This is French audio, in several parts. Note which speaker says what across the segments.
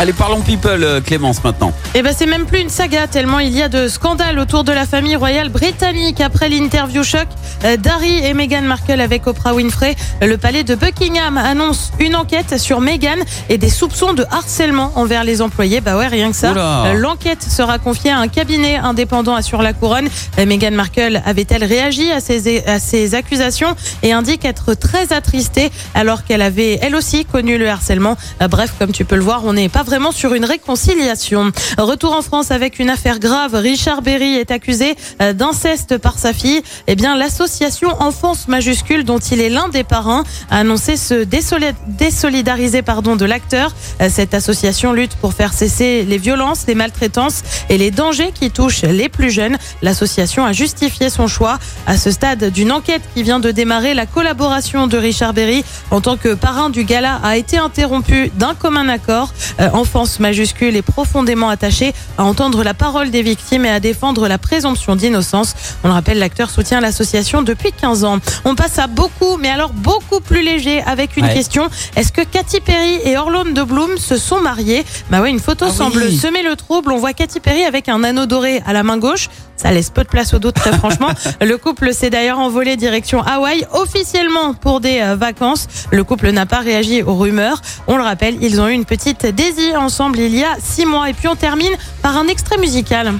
Speaker 1: Allez, parlons people, euh, Clémence, maintenant.
Speaker 2: Et ben c'est même plus une saga tellement il y a de scandales autour de la famille royale britannique après l'interview choc euh, d'Harry et Meghan Markle avec Oprah Winfrey. Le palais de Buckingham annonce une enquête sur Meghan et des soupçons de harcèlement envers les employés. Bah ouais, rien que ça. Euh, L'enquête sera confiée à un cabinet indépendant assure la couronne. Meghan Markle avait-elle réagi à ces, à ces accusations et indique être très attristée alors qu'elle avait elle aussi connu le harcèlement. Bref, comme tu peux le voir, on n'est pas vraiment sur une réconciliation. Retour en France avec une affaire grave. Richard Berry est accusé euh, d'inceste par sa fille. Eh bien, l'association Enfance Majuscule, dont il est l'un des parrains, a annoncé se désoli- désolidariser pardon, de l'acteur. Euh, Cette association lutte pour faire cesser les violences, les maltraitances et les dangers qui touchent les plus jeunes. L'association a justifié son choix. À ce stade d'une enquête qui vient de démarrer, la collaboration de Richard Berry en tant que parrain du gala a été interrompue d'un commun accord. Euh, Enfance majuscule est profondément attaché à entendre la parole des victimes et à défendre la présomption d'innocence. On le rappelle, l'acteur soutient l'association depuis 15 ans. On passe à beaucoup, mais alors beaucoup plus léger avec une
Speaker 1: Ouais.
Speaker 2: question. Est-ce que Katy Perry et Orlando Bloom se sont mariés? Bah ouais, une photo
Speaker 1: Ah oui.
Speaker 2: semble semer le trouble. On voit Katy Perry avec un anneau doré à la main gauche. Ça laisse peu de place aux doutes, très franchement. Le couple s'est d'ailleurs envolé direction Hawaï, officiellement pour des euh, vacances. Le couple n'a pas réagi aux rumeurs. On le rappelle, ils ont eu une petite Daisy ensemble il y a six mois. Et puis on termine par un extrait musical.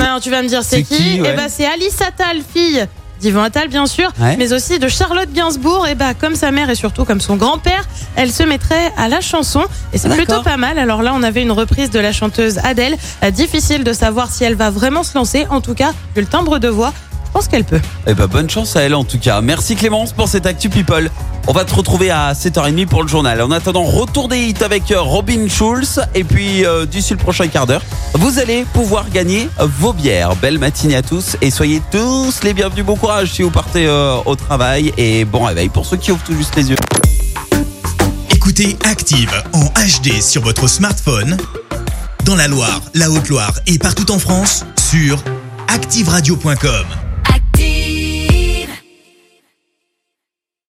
Speaker 2: Alors tu vas me dire c'est
Speaker 1: C'est
Speaker 2: qui,
Speaker 1: qui, ouais.
Speaker 2: Eh ben c'est Alice Attal, fille d'Yvon Attal bien sûr,
Speaker 1: Ouais.
Speaker 2: mais aussi de Charlotte Gainsbourg. Et bah comme sa mère et surtout comme son grand-père, elle se mettrait à la chanson et c'est
Speaker 1: Ah,
Speaker 2: plutôt pas mal. Alors là on avait une reprise de la chanteuse Adèle. Euh, difficile de savoir si elle va vraiment se lancer. En tout cas, vu le timbre de voix, je pense qu'elle peut.
Speaker 1: Eh ben, bonne chance à elle en tout cas. Merci Clémence pour cette Actu People. On va te retrouver à 7h30 pour le journal. En attendant, retour des hits avec euh, Robin Schulz. Et puis, euh, d'ici le prochain quart d'heure, vous allez pouvoir gagner vos bières. Belle matinée à tous et soyez tous les bienvenus. Bon courage si vous partez euh, au travail et bon réveil pour ceux qui ouvrent tout juste les yeux.
Speaker 3: Écoutez Active en HD sur votre smartphone, dans la Loire, la Haute-Loire et partout en France, sur activeradio.com.